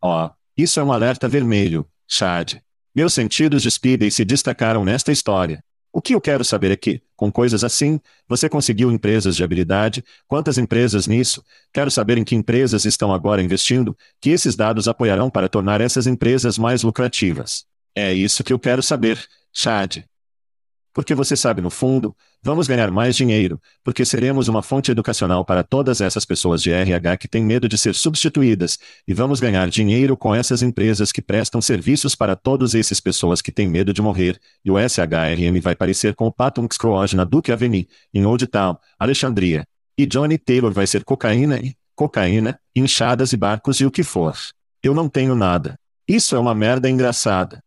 S1: Oh, isso é um alerta vermelho, Chad. Meus sentidos de Speedy se destacaram nesta história. O que eu quero saber é que, com coisas assim, você conseguiu empresas de habilidade, quantas empresas nisso, quero saber em que empresas estão agora investindo, que esses dados apoiarão para tornar essas empresas mais lucrativas. É isso que eu quero saber, Chad. Porque você sabe no fundo, vamos ganhar mais dinheiro, porque seremos uma fonte educacional para todas essas pessoas de RH que têm medo de ser substituídas, e vamos ganhar dinheiro com essas empresas que prestam serviços para todas essas pessoas que têm medo de morrer, e o SHRM vai parecer com o Patton Scrooge na Duke Avenue, em Old Town, Alexandria. E Johnny Taylor vai ser cocaína e cocaína, inchadas e barcos e o que for. Eu não tenho nada. Isso é uma merda engraçada.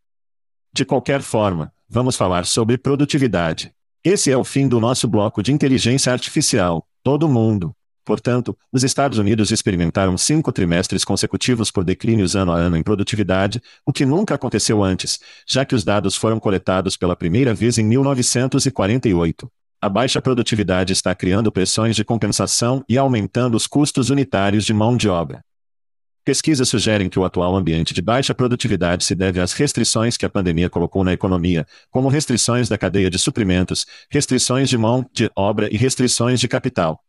S1: De qualquer forma, vamos falar sobre produtividade. Esse é o fim do nosso bloco de inteligência artificial. Todo mundo. Portanto, os Estados Unidos experimentaram cinco trimestres consecutivos por declínios ano a ano em produtividade, o que nunca aconteceu antes, já que os dados foram coletados pela primeira vez em 1948. A baixa produtividade está criando pressões de compensação e aumentando os custos unitários de mão de obra. Pesquisas sugerem que o atual ambiente de baixa produtividade se deve às restrições que a pandemia colocou na economia, como restrições da cadeia de suprimentos, restrições de mão de obra e restrições de capital.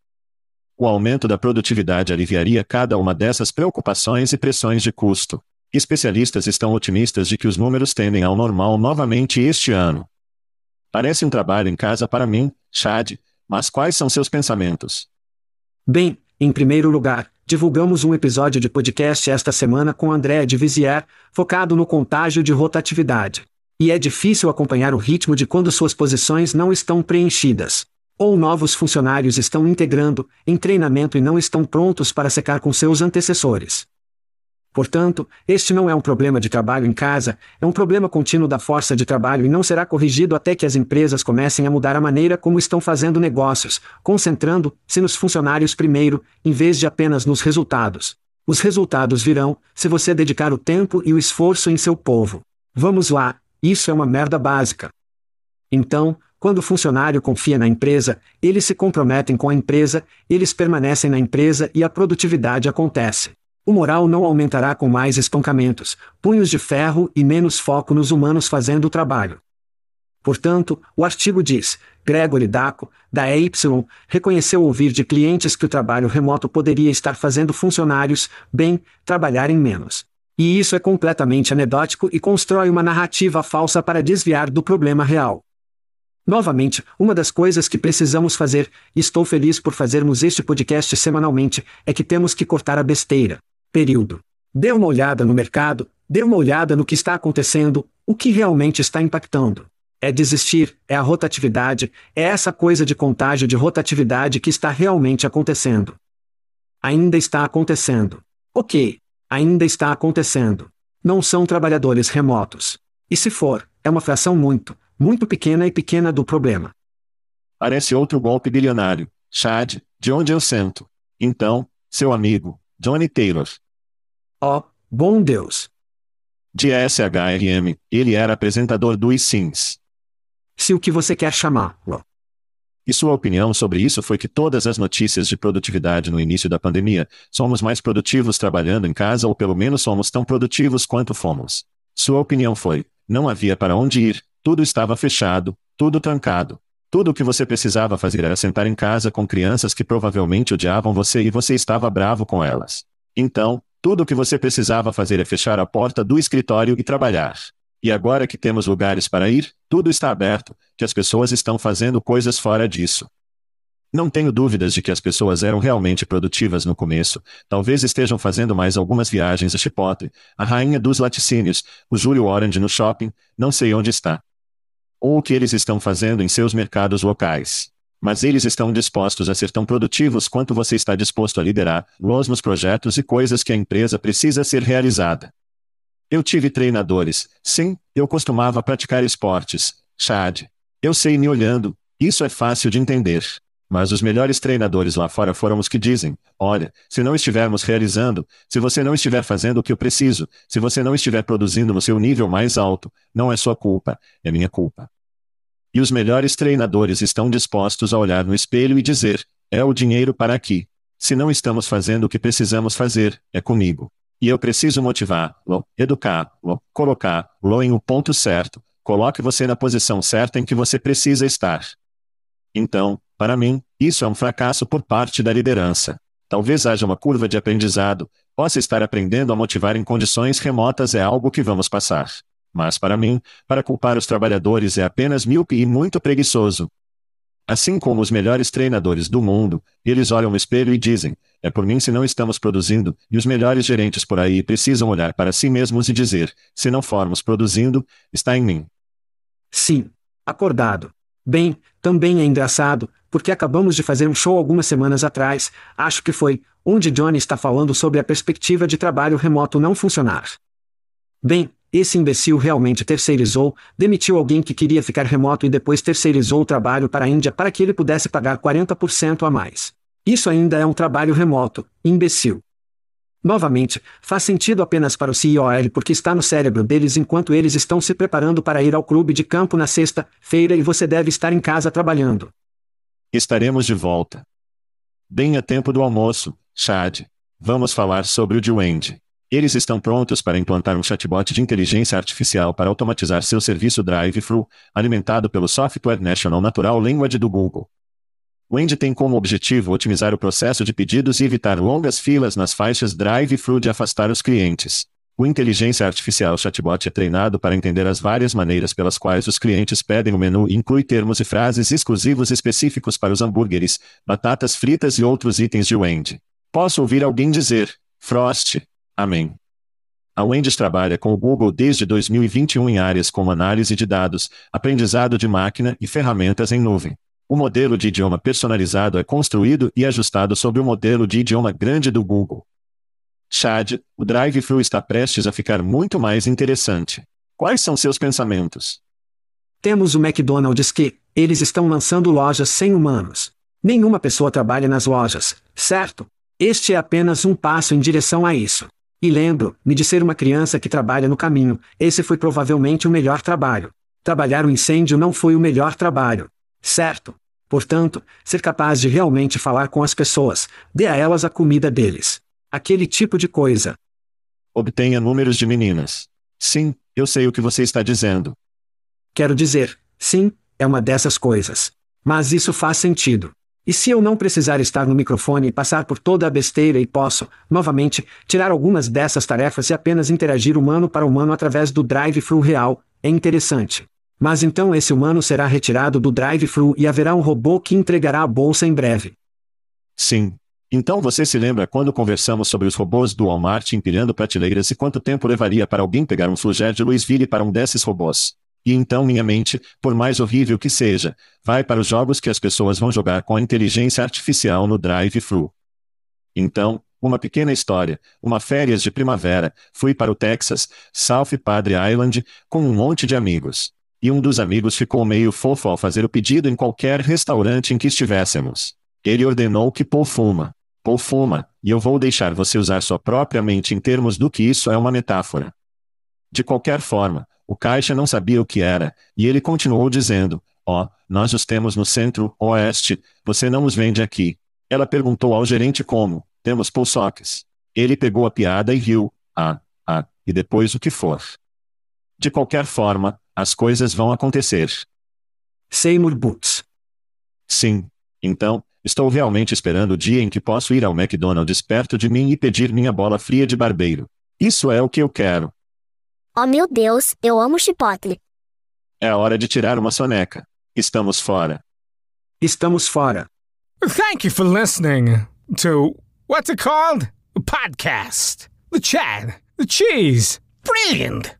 S1: O aumento da produtividade aliviaria cada uma dessas preocupações e pressões de custo. Especialistas estão otimistas de que os números tendem ao normal novamente este ano. Parece um trabalho em casa para mim, Chad, mas quais são seus pensamentos?
S2: Bem, em primeiro lugar, divulgamos um episódio de podcast esta semana com André de Vizier, focado no contágio de rotatividade. E é difícil acompanhar o ritmo de quando suas posições não estão preenchidas. Ou novos funcionários estão integrando, em treinamento e não estão prontos para secar com seus antecessores. Portanto, este não é um problema de trabalho em casa, é um problema contínuo da força de trabalho e não será corrigido até que as empresas comecem a mudar a maneira como estão fazendo negócios, concentrando-se nos funcionários primeiro, em vez de apenas nos resultados. Os resultados virão, se você dedicar o tempo e o esforço em seu povo. Vamos lá, isso é uma merda básica. Então, quando o funcionário confia na empresa, eles se comprometem com a empresa, eles permanecem na empresa e a produtividade acontece. O moral não aumentará com mais espancamentos, punhos de ferro e menos foco nos humanos fazendo o trabalho. Portanto, o artigo diz: Gregory Daco, da EY, reconheceu ouvir de clientes que o trabalho remoto poderia estar fazendo funcionários, bem, trabalharem menos. E isso é completamente anedótico e constrói uma narrativa falsa para desviar do problema real. Novamente, uma das coisas que precisamos fazer, e estou feliz por fazermos este podcast semanalmente, é que temos que cortar a besteira. Período. Dê uma olhada no mercado, dê uma olhada no que está acontecendo, o que realmente está impactando. É desistir, é a rotatividade, é essa coisa de contágio de rotatividade que está realmente acontecendo. Ainda está acontecendo. Ok, ainda está acontecendo. Não são trabalhadores remotos. E se for, é uma fração muito, muito pequena e pequena do problema.
S1: Parece outro golpe bilionário. Chad, de onde eu sento. Então, seu amigo, Johnny Taylor.
S2: Oh, bom Deus.
S1: De SHRM, ele era apresentador do eSIMS.
S2: Se o que você quer chamá-lo.
S1: E sua opinião sobre isso foi que todas as notícias de produtividade no início da pandemia, somos mais produtivos trabalhando em casa ou pelo menos somos tão produtivos quanto fomos. Sua opinião foi: não havia para onde ir, tudo estava fechado, tudo trancado. Tudo o que você precisava fazer era sentar em casa com crianças que provavelmente odiavam você e você estava bravo com elas. Então, tudo o que você precisava fazer é fechar a porta do escritório e trabalhar. E agora que temos lugares para ir, tudo está aberto, que as pessoas estão fazendo coisas fora disso. Não tenho dúvidas de que as pessoas eram realmente produtivas no começo, talvez estejam fazendo mais algumas viagens a Chipotle, a rainha dos laticínios, o Júlio Orange no shopping, não sei onde está ou o que eles estão fazendo em seus mercados locais. Mas eles estão dispostos a ser tão produtivos quanto você está disposto a liderar los nos projetos e coisas que a empresa precisa ser realizada. Eu tive treinadores, sim, eu costumava praticar esportes, Chad. Eu sei me olhando, isso é fácil de entender. Mas os melhores treinadores lá fora foram os que dizem: olha, se não estivermos realizando, se você não estiver fazendo o que eu preciso, se você não estiver produzindo no seu nível mais alto, não é sua culpa, é minha culpa. E os melhores treinadores estão dispostos a olhar no espelho e dizer: é o dinheiro para aqui. Se não estamos fazendo o que precisamos fazer, é comigo. E eu preciso motivá-lo, educá-lo, colocá-lo em um ponto certo, coloque você na posição certa em que você precisa estar. Então, para mim, isso é um fracasso por parte da liderança. Talvez haja uma curva de aprendizado, possa estar aprendendo a motivar em condições remotas é algo que vamos passar. Mas para mim, para culpar os trabalhadores é apenas míope e muito preguiçoso. Assim como os melhores treinadores do mundo, eles olham no espelho e dizem: é por mim se não estamos produzindo, e os melhores gerentes por aí precisam olhar para si mesmos e dizer: se não formos produzindo, está em mim.
S2: Sim. Acordado. Bem, também é engraçado, porque acabamos de fazer um show algumas semanas atrás, acho que foi, onde Johnny está falando sobre a perspectiva de trabalho remoto não funcionar. Bem, esse imbecil realmente terceirizou, demitiu alguém que queria ficar remoto e depois terceirizou o trabalho para a Índia para que ele pudesse pagar 40% a mais. Isso ainda é um trabalho remoto, imbecil. Novamente, faz sentido apenas para o CIOL porque está no cérebro deles enquanto eles estão se preparando para ir ao clube de campo na sexta-feira e você deve estar em casa trabalhando.
S1: Estaremos de volta. Bem a tempo do almoço, Chad. Vamos falar sobre o Duende. Eles estão prontos para implantar um chatbot de inteligência artificial para automatizar seu serviço Drive-Thru, alimentado pelo software National Natural Language do Google. Wendy tem como objetivo otimizar o processo de pedidos e evitar longas filas nas faixas drive-thru de afastar os clientes. O inteligência artificial chatbot é treinado para entender as várias maneiras pelas quais os clientes pedem o menu e inclui termos e frases exclusivos específicos para os hambúrgueres, batatas fritas e outros itens de Wendy. Posso ouvir alguém dizer, Frost. Amém. A Wendy's trabalha com o Google desde 2021 em áreas como análise de dados, aprendizado de máquina e ferramentas em nuvem. O modelo de idioma personalizado é construído e ajustado sobre o modelo de idioma grande do Google. Chad, o drive-thru está prestes a ficar muito mais interessante. Quais são seus pensamentos?
S2: Temos o McDonald's que, eles estão lançando lojas sem humanos. Nenhuma pessoa trabalha nas lojas, certo? Este é apenas um passo em direção a isso. E lembro-me de ser uma criança que trabalha no caminho, esse foi provavelmente o melhor trabalho. Trabalhar o incêndio não foi o melhor trabalho. Certo? Portanto, ser capaz de realmente falar com as pessoas, dê a elas a comida deles. Aquele tipo de coisa.
S1: Obtenha números de meninas. Sim, eu sei o que você está dizendo.
S2: Quero dizer, sim, é uma dessas coisas. Mas isso faz sentido. E se eu não precisar estar no microfone e passar por toda a besteira e posso, novamente, tirar algumas dessas tarefas e apenas interagir humano para humano através do drive-thru real, é interessante. Mas então esse humano será retirado do drive-thru e haverá um robô que entregará a bolsa em breve.
S1: Sim. Então você se lembra quando conversamos sobre os robôs do Walmart empilhando prateleiras e quanto tempo levaria para alguém pegar um flugé de Louisville para um desses robôs? E então minha mente, por mais horrível que seja, vai para os jogos que as pessoas vão jogar com a inteligência artificial no drive-thru. Então, uma pequena história, uma férias de primavera, fui para o Texas, South Padre Island, com um monte de amigos. E um dos amigos ficou meio fofo ao fazer o pedido em qualquer restaurante em que estivéssemos. Ele ordenou que Paul fuma. Paul fuma, e eu vou deixar você usar sua própria mente em termos do que isso é uma metáfora. De qualquer forma, o caixa não sabia o que era, e ele continuou dizendo: Ó, oh, nós os temos no centro-oeste, você não os vende aqui. Ela perguntou ao gerente como: Temos pulsoques. Ele pegou a piada e riu: Ah, ah, e depois o que for. De qualquer forma, as coisas vão acontecer.
S2: Seymour Boots.
S1: Sim. Então, estou realmente esperando o dia em que posso ir ao McDonald's perto de mim e pedir minha bola fria de barbeiro. Isso é o que eu quero.
S3: Oh meu Deus, eu amo chipotle.
S1: É hora de tirar uma soneca. Estamos fora.
S2: Estamos fora.
S4: Thank you for listening to what's it called? A podcast. The chat. The cheese. Brilliant.